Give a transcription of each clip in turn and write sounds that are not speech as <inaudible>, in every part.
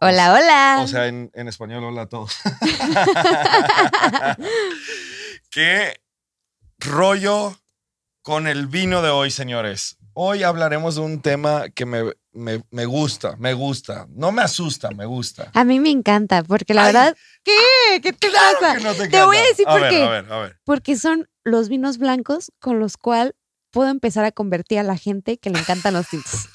Hola, hola. O sea, en, en español, hola a todos. <laughs> ¿Qué rollo con el vino de hoy, señores? Hoy hablaremos de un tema que me, me- me gusta, me gusta. No me asusta, me gusta. a mí me encanta, porque la Ay, verdad. ¿Qué? ¿Qué te Claro pasa? que no te, Te voy a decir a por ver, qué. A ver, a ver. Porque son los vinos blancos con los cuales puedo empezar a convertir a la gente que le encantan los tintos.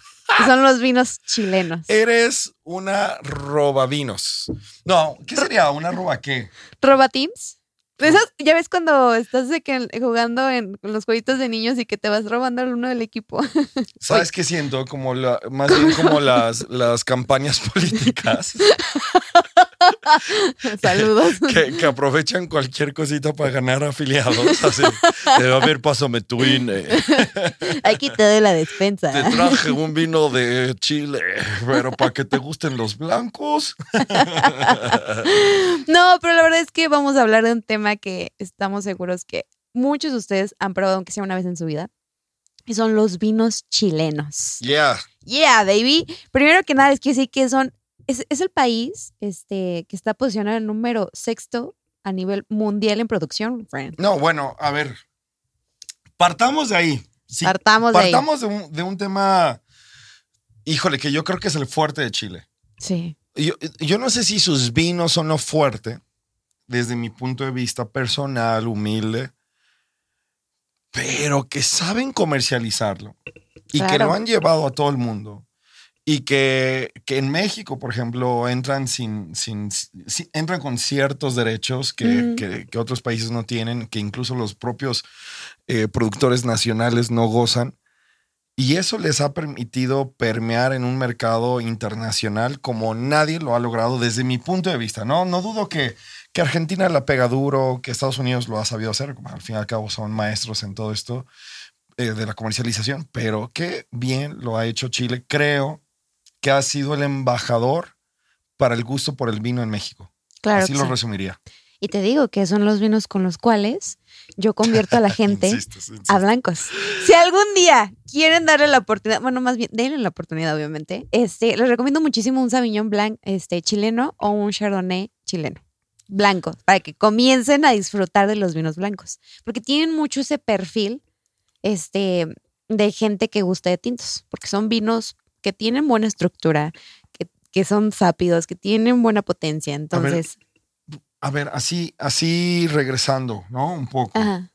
Son los vinos chilenos. Eres una robavinos. No, ¿qué sería? ¿Una roba qué? ¿Roba Teams? Esas- ya ves cuando estás de que jugando en los jueguitos de niños y que te vas robando al uno del equipo. <laughs> ¿Sabes qué siento? Como la, más bien como las, las campañas <laughs> políticas. <laughs> <laughs> Saludos. <laughs> que, que aprovechan cualquier cosita para ganar afiliados. Así, eh, a ver, pásame tu INE. Aquí <laughs> te doy la despensa. Te traje un vino de Chile, pero para que te gusten los blancos. No, pero la verdad es que vamos a hablar de un tema que estamos seguros que muchos de ustedes han probado, aunque sea una vez en su vida. Y son los vinos chilenos. Yeah. Yeah, baby. Primero que nada, es que sí que son. Es, es el país este, que está posicionado en número sexto a nivel mundial en producción, friend. No, bueno, a ver. Partamos de ahí. Sí, Partamos de ahí. partamos de un, de un tema, híjole, que yo creo que es el fuerte de Chile. Sí. Yo, yo no sé si sus vinos son lo fuerte, desde mi punto de vista personal, humilde, pero que saben comercializarlo y que lo han llevado a todo el mundo. Y que, que en México, por ejemplo, entran, sin, sin, si- entran con ciertos derechos que, Ujú. que- que otros países no tienen, que incluso los propios eh, productores nacionales no gozan. Y eso les ha permitido permear en un mercado internacional como nadie lo ha logrado desde mi punto de vista. No, no dudo que, que Argentina la pega duro, que Estados Unidos lo ha sabido hacer, como al fin y al cabo son maestros en todo esto eh, de la comercialización, pero qué bien lo ha hecho Chile. Creo que ha sido el embajador para el gusto por el vino en México. Claro. Así lo sí. resumiría. Y te digo que son los vinos con los cuales yo convierto a la <laughs> gente a blancos. Si algún día quieren darle la oportunidad, bueno, más bien, denle la oportunidad, obviamente. Este, les recomiendo muchísimo un Sauvignon Blanc este, chileno o un Chardonnay chileno. Blanco, para que comiencen a disfrutar de los vinos blancos. Porque tienen mucho ese perfil este, de gente que gusta de tintos. Porque son vinos que tienen buena estructura, que, que son sápidos, que tienen buena potencia. Entonces, A ver, así, así regresando, ¿no? Un poco. ajá.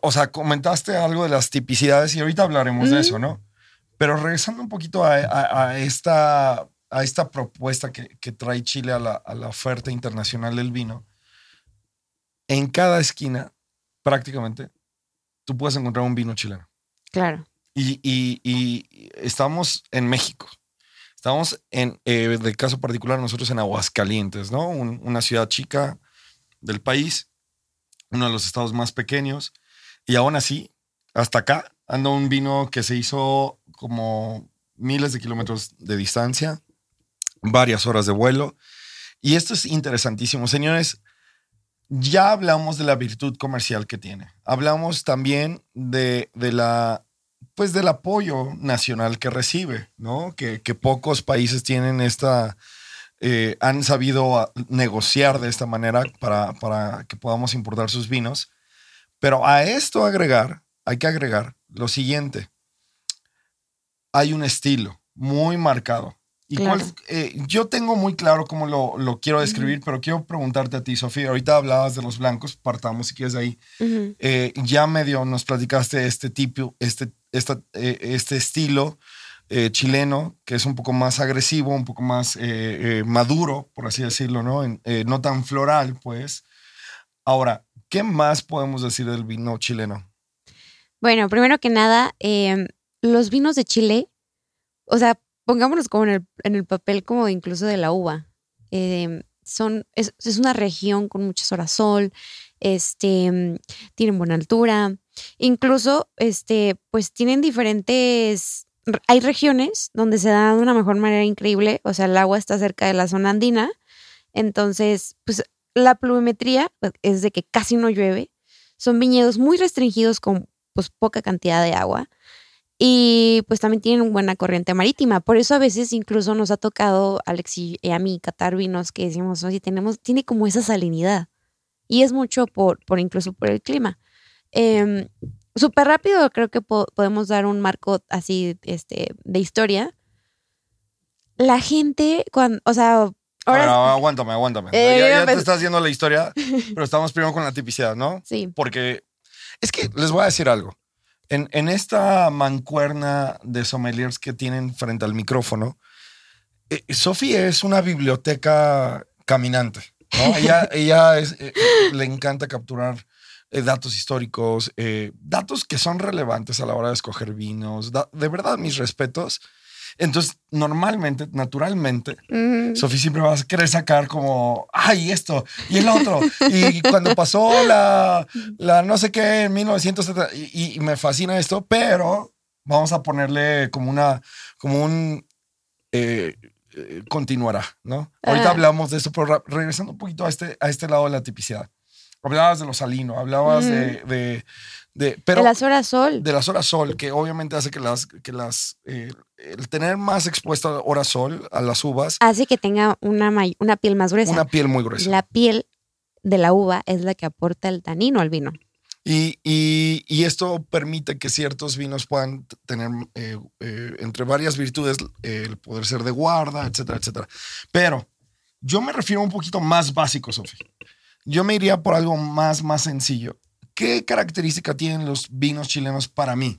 o sea, comentaste algo de las tipicidades y ahorita hablaremos de eso, ¿no? Pero regresando un poquito a, a- a esta, a esta propuesta que, que trae Chile a la, a la oferta internacional del vino, en cada esquina, prácticamente, tú puedes encontrar un vino chileno. claro. Y, y- y estamos en México. Estamos en, eh, de caso particular, nosotros en Aguascalientes, ¿no? Un- una ciudad chica del país, uno de los estados más pequeños. Y aún así, hasta acá anda un vino que se hizo como miles de kilómetros de distancia, varias horas de vuelo. Y esto es interesantísimo. Señores, ya hablamos de la virtud comercial que tiene. Hablamos también de, de la pues del apoyo nacional que recibe, ¿no? Que, pocos países tienen esta, eh, han sabido ah, negociar de esta manera para, para que podamos importar sus vinos. Pero a esto agregar, hay que agregar lo siguiente. Hay un estilo muy marcado. Y Claro. cuál- eh, yo tengo muy claro cómo lo, lo quiero describir, pero quiero preguntarte a ti, Sofía. Ahorita hablabas de los blancos, partamos si quieres de ahí. Eh, ya medio nos platicaste este tipo, este, esta, eh, este estilo chileno, que es un poco más agresivo, un poco más maduro, por así decirlo, ¿no? En- no tan floral, pues. Ahora, ¿qué más podemos decir del vino chileno? Bueno, primero que nada, los vinos de Chile, o sea, pongámonos como en el, en el papel como incluso de la uva. Eh, son, es, es una región con muchas horas sol, este, tienen buena altura, incluso, este, pues tienen diferentes, hay regiones donde se da de una mejor manera increíble, o sea, el agua está cerca de la zona andina, entonces, pues la pluviometría pues, es de que casi no llueve, son viñedos muy restringidos con pues poca cantidad de agua y pues también tienen buena corriente marítima. Por eso a veces incluso nos ha tocado, Alex y a mí, catar vinos que decimos, oye, tenemos, tiene como esa salinidad. Y es mucho por, por incluso por el clima. Em, Súper rápido, creo que po- podemos dar un marco así este, de historia. La gente, cuando, o sea, ahora Ahora, aguántame, aguántame. Eh, ya ya te estás haciendo la historia, <laughs> pero estamos primero con la tipicidad, ¿no? sí. Porque es que les voy a decir algo. En, en esta mancuerna de sommeliers que tienen frente al micrófono, eh, Sofi es una biblioteca caminante. ¿no? ella <laughs> ella es, eh, le encanta capturar eh, datos históricos, eh, datos que son relevantes a la hora de escoger vinos. Da- de verdad, mis respetos. Entonces, normalmente, naturalmente, Ujú. Sofía siempre va a querer sacar como, ay, esto y el otro. Y cuando pasó la, la no sé qué en 1970, y, y- me fascina esto, pero vamos a ponerle como una, como un, eh, eh, continuará, ¿no? Ahorita hablamos de esto, pero regresando un poquito a este, a este lado de la tipicidad. Hablabas de lo salino, hablabas de, de, de- pero de las horas sol. de las horas sol, que obviamente hace que las, que las, eh, el tener más expuesta horas sol a las uvas, hace que tenga una, una piel más gruesa. una piel muy gruesa. La piel de la uva es la que aporta el tanino al vino. Y, y- y esto permite que ciertos vinos puedan tener, eh, eh, entre varias virtudes, el poder ser de guarda, etcétera, etcétera. Pero yo me refiero a un poquito más básico, Sofía. Yo me iría por algo más, más sencillo. ¿Qué característica tienen los vinos chilenos para mí?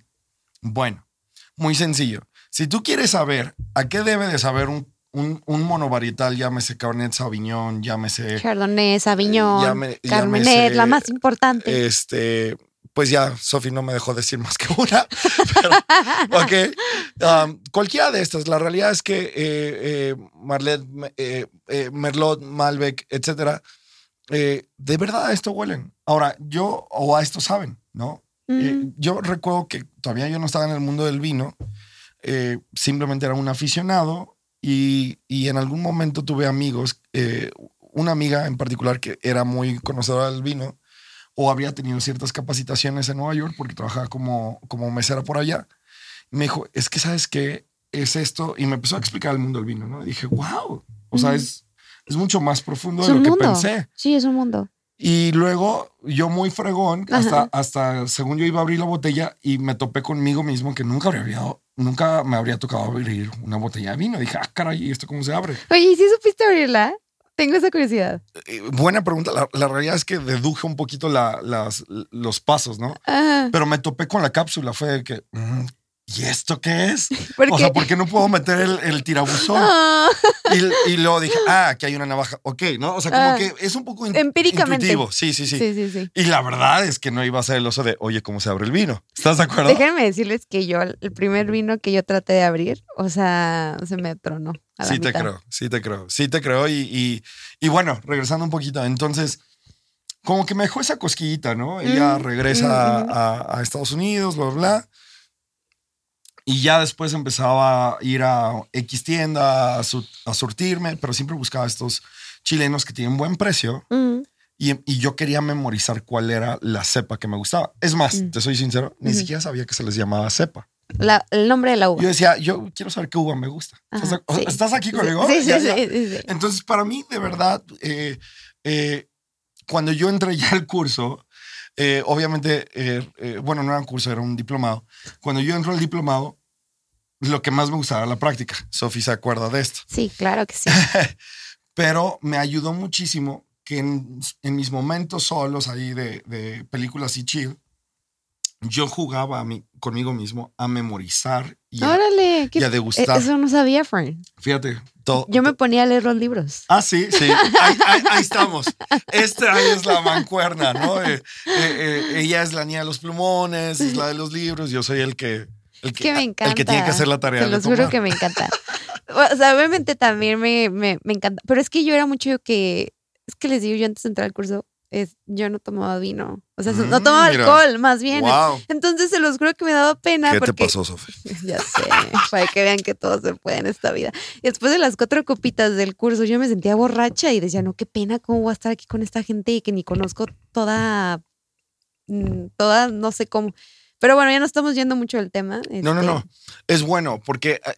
Bueno, muy sencillo. Si tú quieres saber a qué debe de saber un, un, un monovarietal, llámese Cabernet Sauvignon, llámese Chardonnay, Sauvignon, Eh, llame- Carmenet, llámese, la más importante. este, pues ya, Sofi no me dejó decir más que una. <laughs> Pero, ok. Um, cualquiera de estas, la realidad es que eh, eh, Marlet, eh, eh, Merlot, Malbec, etcétera, eh, de verdad a esto huelen. Ahora, yo o a esto saben, ¿no? Eh, yo recuerdo que todavía yo no estaba en el mundo del vino, eh, simplemente era un aficionado y, y en algún momento tuve amigos, eh, una amiga en particular que era muy conocedora del vino o había tenido ciertas capacitaciones en Nueva York porque trabajaba como, como mesera por allá. Me dijo, es que sabes qué es esto y me empezó a explicar el mundo del vino, ¿no? Y dije, wow, o sea, es, es mucho más profundo es de lo que pensé. Sí, es un mundo. Y luego yo muy fregón, hasta, Ajá. hasta según yo iba a abrir la botella y me topé conmigo mismo que nunca habría nunca me habría tocado abrir una botella de vino. Dije, ah, caray, ¿y esto cómo se abre? Oye, ¿y si supiste abrirla? Tengo esa curiosidad. Eh, buena pregunta. La, la realidad es que deduje un poquito la- las, los pasos, ¿no? Ajá. Pero me topé con la cápsula. Fue que, mm, ¿y esto qué es? <laughs> ¿Por O qué? sea, ¿por qué no puedo meter el, el tirabuzón? <laughs> Ah, Y, y luego dije, ah, aquí hay una navaja. Ok, ¿no? O sea, como Ah. que es un poco in- Empíricamente. intuitivo. Sí, sí, sí. sí, sí, sí. Y la verdad es que no iba a ser el oso de, oye, ¿cómo se abre el vino? ¿Estás de acuerdo? Déjenme decirles que yo, el primer vino que yo traté de abrir, o sea, se me tronó. A la Sí te creo, sí te creo, sí te creo. Y, y, y bueno, regresando un poquito, entonces, como que me dejó esa cosquillita, ¿no? Ella Mm, regresa mm, mm. a, a Estados Unidos, bla, bla, bla. Y ya después empezaba a ir a X tienda a, su- a surtirme, pero siempre buscaba estos chilenos que tienen buen precio. Mm, Y, y yo quería memorizar cuál era la cepa que me gustaba. Es más, Mm. te soy sincero, ni siquiera sabía que se les llamaba cepa. la- el nombre de la uva. Yo decía, yo quiero saber qué uva me gusta. Ajá, ¿Estás, o sea, sí. ¿estás aquí conmigo? Sí, sí, Ya, sí, ya. sí, sí. Entonces, para mí, de verdad, eh, eh, cuando yo entré ya al curso, eh, obviamente, eh, eh, bueno, no era un curso, era un diplomado. Cuando yo entro al diplomado, lo que más me gustaba era la práctica. Sofi se acuerda de esto. Sí, claro que sí. <laughs> Pero me ayudó muchísimo que en, en mis momentos solos ahí de, de películas y chill, yo jugaba a mí, conmigo mismo a memorizar y a, Órale. qué- y a degustar. Eso no sabía, Fran. Fíjate, todo. Yo me ponía a leer los libros. Ah, sí, sí. Ahí, ahí- ahí estamos. Esta es la mancuerna, ¿no? Eh, eh, eh, ella es la niña de los plumones, es la de los libros. Yo soy el que. El que me encanta. El que tiene que hacer la tarea. Te los juro que me encanta. O sea, obviamente también me, me, me encanta. Pero es que yo era mucho que. Es que les digo, yo antes de entrar al curso, es, yo no tomaba vino. O sea, no Mm, tomaba mira. alcohol, más bien. Wow. Entonces se los juro que me daba pena. ¿Qué te porque, pasó, Sofía? <laughs> Ya sé, para que vean que todo se puede en esta vida. Y después de las cuatro copitas del curso, yo me sentía borracha y decía, no, qué pena, ¿cómo voy a estar aquí con esta gente y que ni conozco toda, mm, toda, no sé cómo. Pero bueno, ya no estamos yendo mucho del tema. No, no, este, no. Es bueno porque eh,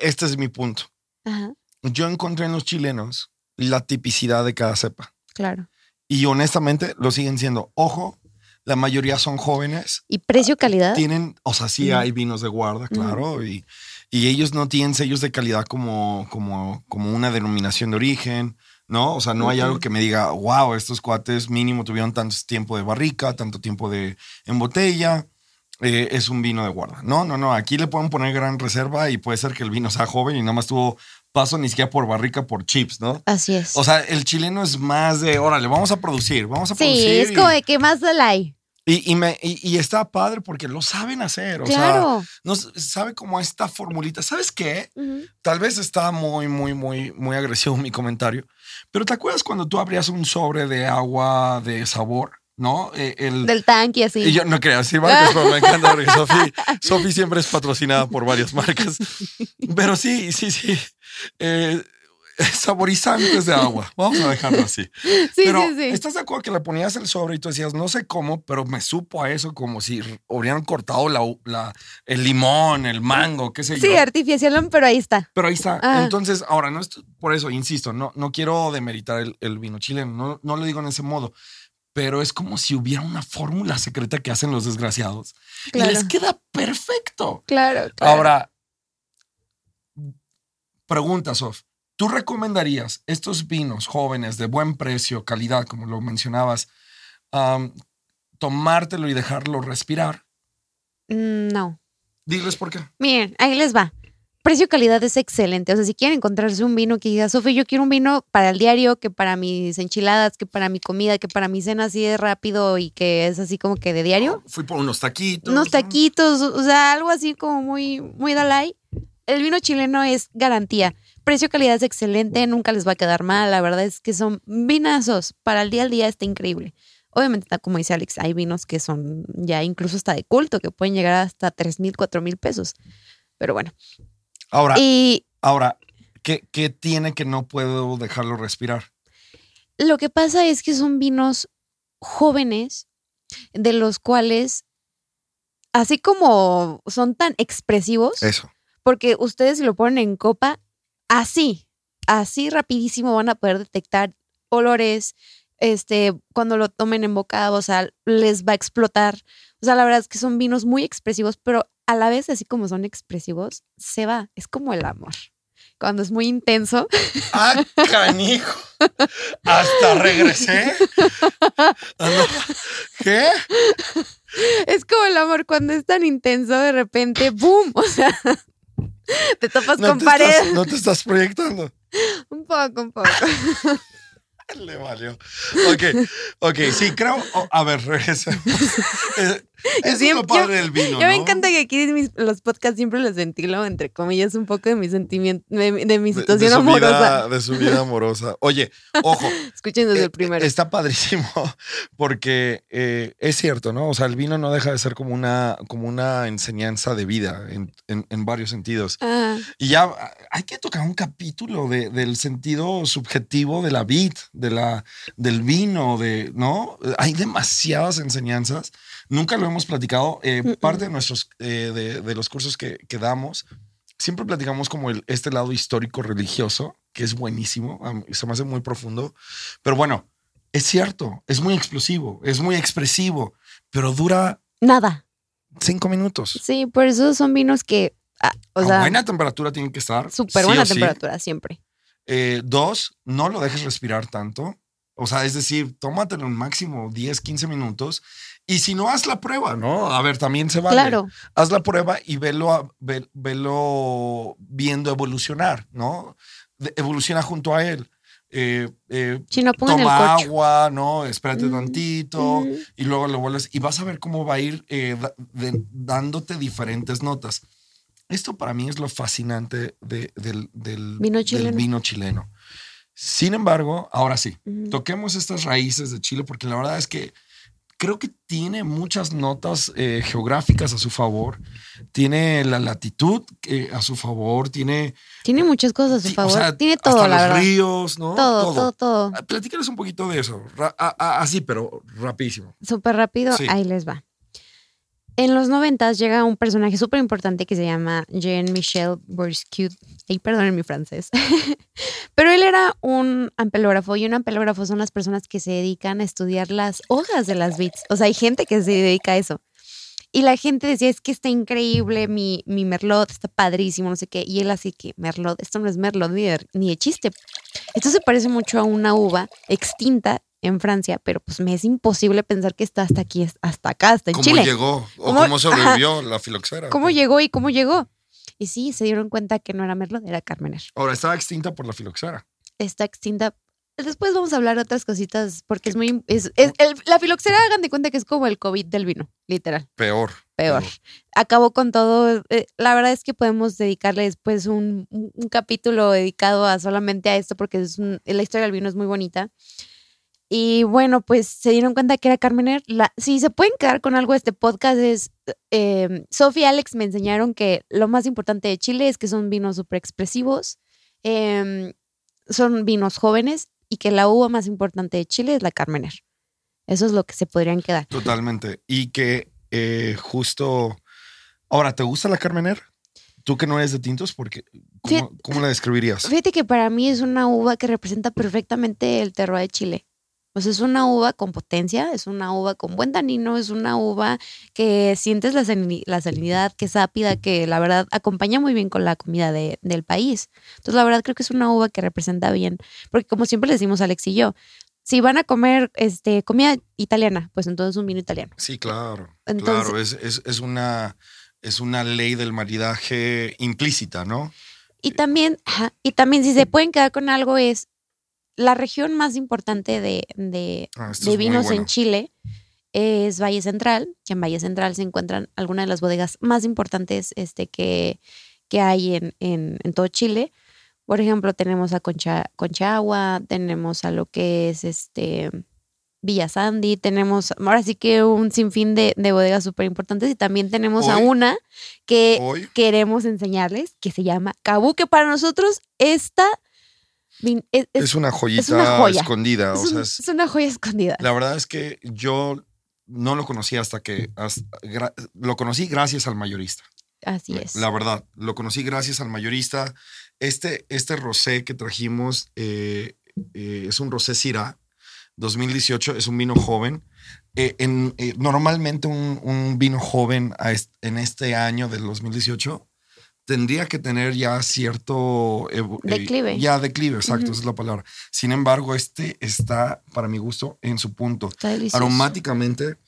este es mi punto. Ajá, Yo encontré en los chilenos la tipicidad de cada cepa. claro. Y honestamente lo siguen siendo. Ojo, la mayoría son jóvenes. ¿Y precio-calidad? Tienen, o sea, sí hay vinos de guarda, claro. Y, y ellos no tienen sellos de calidad como, como, como una denominación de origen, ¿no? O sea, no hay algo que me diga, wow, estos cuates mínimo tuvieron tanto tiempo de barrica, tanto tiempo de en botella. eh, es un vino de guarda. No, no, no. Aquí le pueden poner gran reserva y puede ser que el vino sea joven y nada más tuvo paso ni siquiera por barrica, por chips, ¿no? Así es. O sea, el chileno es más de, órale, vamos a producir, vamos a sí, producir. es y- como de que más la hay. y, y me, y, está padre porque lo saben hacer. O sea, Claro. no s- sabe como esta formulita. ¿Sabes qué? Tal vez está muy, muy, muy, muy agresivo mi comentario. Pero ¿te acuerdas cuando tú abrías un sobre de agua de sabor? ¿No? Eh, el, Del tanque, así. y yo no quería decir marcas, pero me encanta porque Sofi, <laughs> Sofi siempre es patrocinada por varias marcas. Pero sí, sí, sí. Eh, saborizantes de agua. Vamos a dejarlo así. sí, pero sí, sí. ¿estás de acuerdo que le ponías el sobre y tú decías, no sé cómo, pero me supo a eso como si hubieran cortado la, la- el limón, el mango, qué sé Sí, yo? artificial, pero ahí está. Pero ahí está. Ah. Entonces, ahora, no es por eso, insisto, no, no quiero demeritar el, el vino chileno, no, no lo digo en ese modo, pero es como si hubiera una fórmula secreta que hacen los desgraciados. Claro. Y les queda perfecto. Claro, claro. Ahora, pregunta, Sof. ¿Tú recomendarías estos vinos jóvenes de buen precio, calidad, como lo mencionabas, tomártelo y dejarlo respirar? Mm, No. Diles por qué. Miren, ahí les va. Precio-calidad es excelente. O sea, si quieren encontrarse un vino que diga, Sofía, yo quiero un vino para el diario, que para mis enchiladas, que para mi comida, que para mi cena así de rápido y que es así como que de diario. Fui por unos taquitos. Unos ¿no? taquitos, o sea, algo así como muy, muy Dalai. El vino chileno es garantía. Precio-calidad es excelente, nunca les va a quedar mal. La verdad es que son vinazos. Para el día al día está increíble. Obviamente, como dice Alex, hay vinos que son ya incluso hasta de culto, que pueden llegar hasta 3 mil, 4 mil pesos. Pero bueno. Ahora, Y ahora, ¿qué, ¿qué tiene que no puedo dejarlo respirar? lo que pasa es que son vinos jóvenes, de los cuales, así como son tan expresivos, Eso. porque ustedes lo ponen en copa, así, así rapidísimo van a poder detectar olores, este, cuando lo tomen en bocado, o sea, les va a explotar. O sea, la verdad es que son vinos muy expresivos, pero a la vez, así como son expresivos, se va. Es como el amor. Cuando es muy intenso, ¡Ah, canijo! Hasta regresé. Ah. ¿Qué? es como el amor. Cuando es tan intenso, de repente, ¡boom! O sea, te topas No con te, pared. estás, no te estás proyectando. Un poco, un poco. <laughs> Le valió. Ok, ok, sí, creo. oh, a ver, regresa. <laughs> Eh, <laughs> Eso es Siempre- lo padre del vino. Me encanta que aquí mis- los podcasts siempre les ventilo, entre comillas, un poco de mi sentimiento, de, de mi De- de situación su amorosa. vida- de su vida amorosa. Oye, ojo, <laughs> Escuchen desde Eh, el primero. Está padrísimo porque eh, es cierto, ¿no? O sea, el vino no deja de ser como una, como una enseñanza de vida en, en- en varios sentidos. Ah, Y ya hay que tocar un capítulo de- del sentido subjetivo de la vid, de la, del vino, de, ¿no? Hay demasiadas enseñanzas. Nunca lo hemos platicado. Eh, Mm-mm. Parte de nuestros, eh, de, de los cursos que, que damos, siempre platicamos como el, este lado histórico religioso, que es buenísimo, se me hace muy profundo. Pero bueno, es cierto, es muy explosivo, es muy expresivo, pero dura nada. cinco minutos. Sí, por eso son vinos que, ah, o a sea, buena temperatura tienen que estar. súper sí buena sí. temperatura siempre. Eh, dos, no lo dejes respirar tanto. O sea, es decir, tómatelo en máximo 10, 15 minutos. Y si no, haz la prueba, ¿no? A ver, también se vale. Claro. Haz la prueba y velo, ve- velo viendo evolucionar, ¿no? De- evoluciona junto a él. eh, eh, Si no toma agua, ¿no? Espérate Mm, tantito mm. y luego lo vuelves y vas a ver cómo va a ir eh, da- de- dándote diferentes notas. Esto para mí es lo fascinante de- del, del- Vino del chileno. vino chileno. Sin embargo, ahora sí, Ujú. toquemos estas raíces de Chile porque la verdad es que creo que tiene muchas notas eh, geográficas a su favor. Tiene la latitud eh, a su favor, tiene Tiene muchas cosas a su Sí, o favor. sea, Tiene todo, hasta la los verdad. ríos, ¿no? Todo, todo, todo. Ah, Platícales un poquito de eso. Así, pero rapidísimo. Súper rápido, Sí. ahí les va. En los noventas llega un personaje súper importante que se llama Jean-Michel Bourdieu. Ay, perdonen mi francés. <laughs> Pero él era un ampelógrafo y un ampelógrafo son las personas que se dedican a estudiar las hojas de las bits. O sea, hay gente que se dedica a eso. Y la gente decía, es que está increíble, mi, mi merlot está padrísimo, no sé qué. Y él así que, merlot, esto no es merlot ni de, ni de chiste. Esto se parece mucho a una uva extinta en Francia, pero pues me es imposible pensar que está hasta aquí, hasta acá, hasta en ¿Cómo Chile. llegó? ¿O ¿Cómo- cómo sobrevivió la filoxera? ¿Cómo llegó y cómo llegó? Y sí, se dieron cuenta que no era merlot, era carmener. Ahora, estaba extinta por la filoxera. Está extinta. Después vamos a hablar de otras cositas porque es muy... Es, es- el- la filoxera, hagan de cuenta que es como el COVID del vino, literal. Peor. Peor. Acabó con todo. eh, la verdad es que podemos dedicarle después un, un- un capítulo dedicado a solamente a esto porque es un- la historia del vino es muy bonita. Y bueno, pues se dieron cuenta que era Carmener. La, si se pueden quedar con algo de este podcast es, eh, Sofía y Alex me enseñaron que lo más importante de Chile es que son vinos súper expresivos, em, son vinos jóvenes y que la uva más importante de Chile es la Carmener. Eso es lo que se podrían quedar. Totalmente. Y que eh, justo. Ahora, ¿te gusta la Carmener? Tú que no eres de tintos, porque ¿cómo, cómo la describirías? Fíjate que para mí es una uva que representa perfectamente el terroir de Chile. Sea, es una uva con potencia, es una uva con buen tanino, es una uva que sientes la, salini- la salinidad, que es ápida, que la verdad acompaña muy bien con la comida de- del país. Entonces, la verdad creo que es una uva que representa bien. Porque como siempre le decimos Alex y yo, si van a comer este, comida italiana, pues entonces un vino italiano. Sí, claro. Entonces- claro, es, es, es una, es una ley del maridaje implícita, ¿no? Y también, ajá, y también si se pueden quedar con algo es la región más importante de, de, Ah, de vinos bueno. en Chile es Valle Central, que en Valle Central se encuentran algunas de las bodegas más importantes este, que, que hay en, en, en todo Chile. Por ejemplo, tenemos a Concha, Conchagua, tenemos a lo que es este Villa Sandy, tenemos ahora sí que un sinfín de, de bodegas súper importantes y también tenemos a una que Hoy, queremos enseñarles que se llama Cabú, que para nosotros esta es, es- es una joyita una joya. escondida. es o un- sea, es es- una joya escondida. la verdad es que yo no lo conocí hasta que hasta- gra- lo conocí gracias al mayorista. Así es. La verdad, lo conocí gracias al mayorista. Este, este rosé que trajimos eh, eh, es un rosé Syrah 2018, es un vino joven. Eh, en, normalmente un, un vino joven est- en este año del 2018 tendría que tener ya cierto... eh, Declive. ya declive, exacto, esa es la palabra. Sin embargo, este está, para mi gusto, en su punto. Está delicioso. Aromáticamente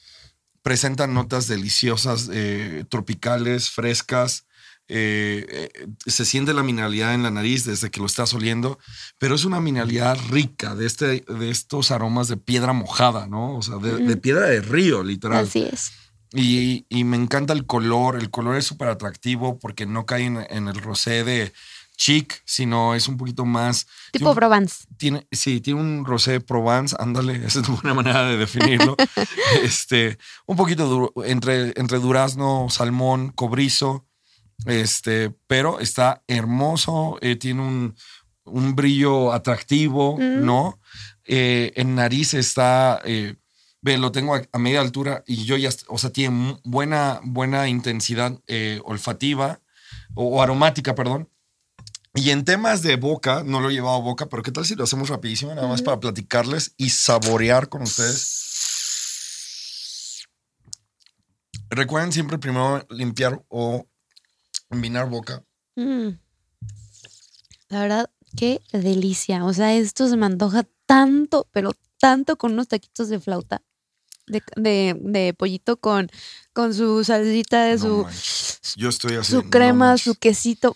presenta notas deliciosas, eh, tropicales, frescas. eh, se siente la mineralidad en la nariz desde que lo estás oliendo, pero es una mineralidad rica de, este, de estos aromas de piedra mojada, ¿no? O sea, de, de piedra de río, literal. Así es. Y, y me encanta el color. El color es súper atractivo porque no cae en, en el rosé de chic, sino es un poquito más. Tipo tiene Provence. tiene, sí, tiene un rosé Provence, ándale, <laughs> esa es una manera de definirlo. <laughs> este, un poquito duro, entre, entre durazno, salmón, cobrizo, este, pero está hermoso, eh, tiene un, un brillo atractivo, Mm. ¿no? Eh, en nariz está, eh, ve, lo tengo a, a media altura y yo ya, o sea, tiene buena, buena intensidad eh, olfativa o, o aromática, perdón. Y en temas de boca, no lo he llevado a boca, pero ¿qué tal si lo hacemos rapidísimo, nada más para platicarles y saborear con ustedes? Recuerden siempre primero limpiar o envinar boca. Mm. La verdad, qué delicia. O sea, esto se me antoja tanto, pero tanto con unos taquitos de flauta. De, de- de pollito con, con su salsita de su, manches. Yo estoy así. su crema, su quesito.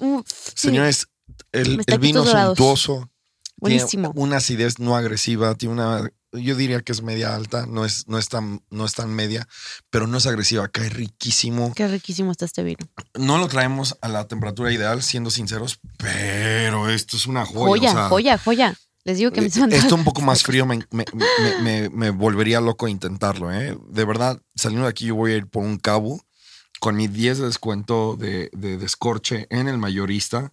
Señores, el, el vino suntuoso, Buenísimo. Tiene una acidez no agresiva, tiene una, yo diría que es media alta, no es, no es tan, no es tan media, pero no es agresiva, cae riquísimo. Qué riquísimo está este vino. No lo traemos a la temperatura ideal, siendo sinceros, pero esto es una joya. Joya, o sea, joya, joya. Les digo que me eh, Esto un poco <laughs> más frío me, me- me- me- me volvería loco intentarlo, ¿eh? De verdad, saliendo de aquí yo voy a ir por un cabo con mi 10 de descuento de, de descorche en el mayorista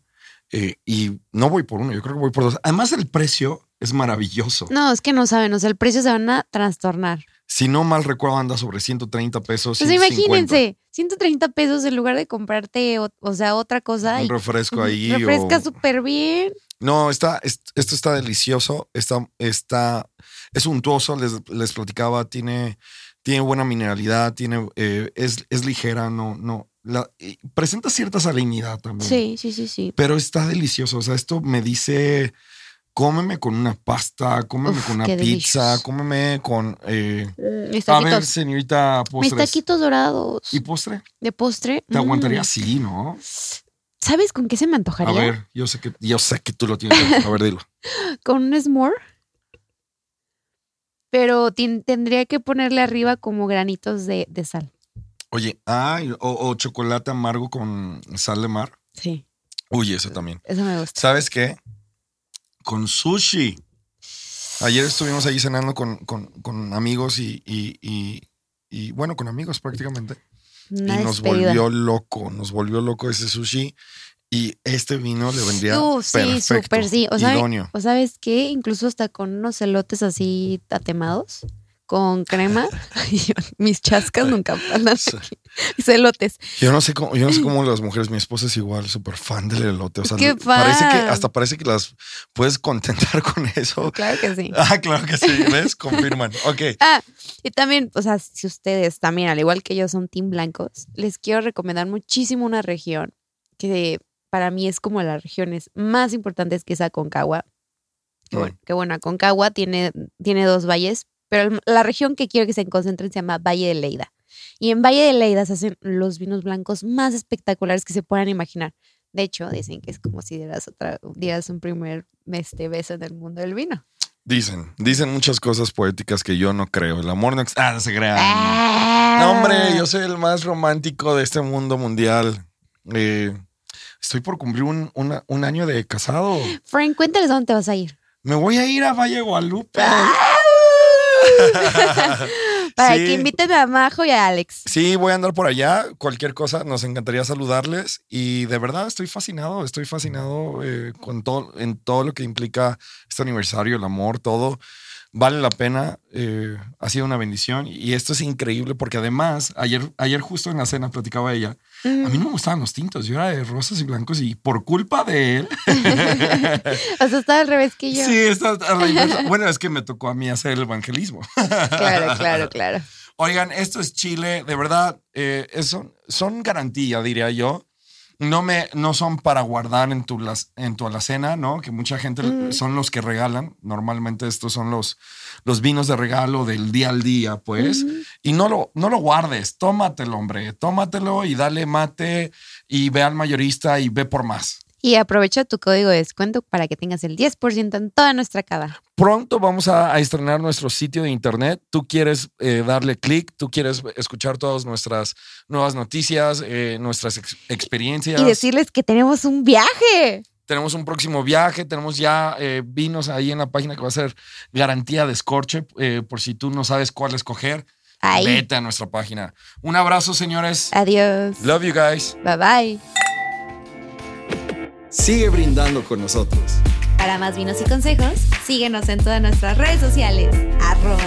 eh, y no voy por uno, yo creo que voy por dos. Además el precio es maravilloso. No, es que no saben, o sea, el precio se van a trastornar. Si no mal recuerdo anda sobre 130 pesos. Pues 150. imagínense, 130 pesos en lugar de comprarte, o, o sea, otra cosa. Un refresco ahí. refresca o- súper bien. No, está, es- esto está delicioso, está, está, es untuoso, les, les platicaba, tiene, tiene buena mineralidad, tiene, eh, es, es ligera, no, no, la- presenta cierta salinidad también. Sí, sí, sí, sí. Pero está delicioso, o sea, esto me dice, cómeme con una pasta, cómeme Uf, con una pizza, delicious. cómeme con, eh, Mis a ver, señorita, mis postres. taquitos dorados ¿Y postre? de postre. ¿Te mm. aguantaría así, no? ¿Sabes con qué se me A antojaría? ver, yo sé que, yo sé que tú lo tienes. A ver, dilo. <laughs> Con un s'more. Pero tendría que ponerle arriba como granitos de, de sal. Oye, ay, o, o chocolate amargo con sal de mar. Sí. Uy, eso también. Eso me gusta. ¿Sabes qué? Con sushi. Ayer estuvimos ahí cenando con, con- con amigos y, y- y- y, bueno, con amigos prácticamente. Una y nos despedida. volvió loco, nos volvió loco ese sushi. Y este vino le vendría Uh, sí, perfecto, sí. O, sabe- o sabes qué, incluso hasta con unos elotes así atemados, con crema. <laughs> Mis chascas nunca Sí. aquí. Mis elotes. Yo no sé cómo, yo no sé cómo las mujeres, mi esposa es igual, súper fan del elote. O sea, ¡Qué parece que fan! hasta parece que las puedes contentar <laughs> con eso. Claro que sí. Ah, claro que sí, ¿ves? Confirman. Ok. Ah, y también, o sea, si ustedes también, al igual que yo, son team blancos, les quiero recomendar muchísimo una región que para mí es como las regiones más importantes que es Aconcagua. Que Mm. bueno, que bueno, Aconcagua tiene, tiene dos valles, pero la región que quiero que se concentren se llama Valle de Leida. Y en Valle de Leida se hacen los vinos blancos más espectaculares que se puedan imaginar. De hecho, dicen que es como si dieras, otra, dieras un primer este, beso en el mundo del vino. Dicen, dicen muchas cosas poéticas que yo no creo. El amor no... Ah, no se crean. Ah. No, hombre, yo soy el más romántico de este mundo mundial. Eh, estoy por cumplir un, una- un año de casado. Frank, cuéntales dónde te vas a ir. Me voy a ir a Valle Guadalupe. <laughs> Para Sí. que inviten a Majo y a Alex. Sí, voy a andar por allá. Cualquier cosa, nos encantaría saludarles. Y de verdad estoy fascinado, estoy fascinado eh, con todo, en todo lo que implica este aniversario, el amor, todo. Vale la pena, eh, ha sido una bendición. Y esto es increíble porque además, ayer, ayer justo en la cena platicaba ella, a mí no me gustaban los tintos, yo era de rosas y blancos y por culpa de él. <laughs> O sea, está al revés que yo. sí, está a la inversa. Bueno, es que me tocó a mí hacer el evangelismo. Claro, claro, claro. Oigan, esto es Chile, de verdad, eh, es- son, son garantía, diría yo. No, me, no son para guardar en tu, las- en tu alacena, ¿no? Que mucha gente Mm. son los que regalan. Normalmente estos son los, los vinos de regalo del día al día, pues. Y no lo, no lo guardes, tómatelo, hombre. Tómatelo y dale mate y ve al mayorista y ve por más. Y aprovecha tu código de descuento para que tengas el 10% en toda nuestra cava. Pronto vamos a, a estrenar nuestro sitio de internet. Tú quieres eh, darle clic, tú quieres escuchar todas nuestras nuevas noticias, eh, nuestras ex- experiencias. Y decirles que tenemos un viaje. Tenemos un próximo viaje, tenemos ya eh, vinos ahí en la página que va a ser garantía de escorche, eh, por si tú no sabes cuál escoger. Ahí. Vete a nuestra página. Un abrazo, señores. Adiós. Love you guys. Bye bye. Sigue brindando con nosotros. Para más vinos y consejos, síguenos en todas nuestras redes sociales. Arroba.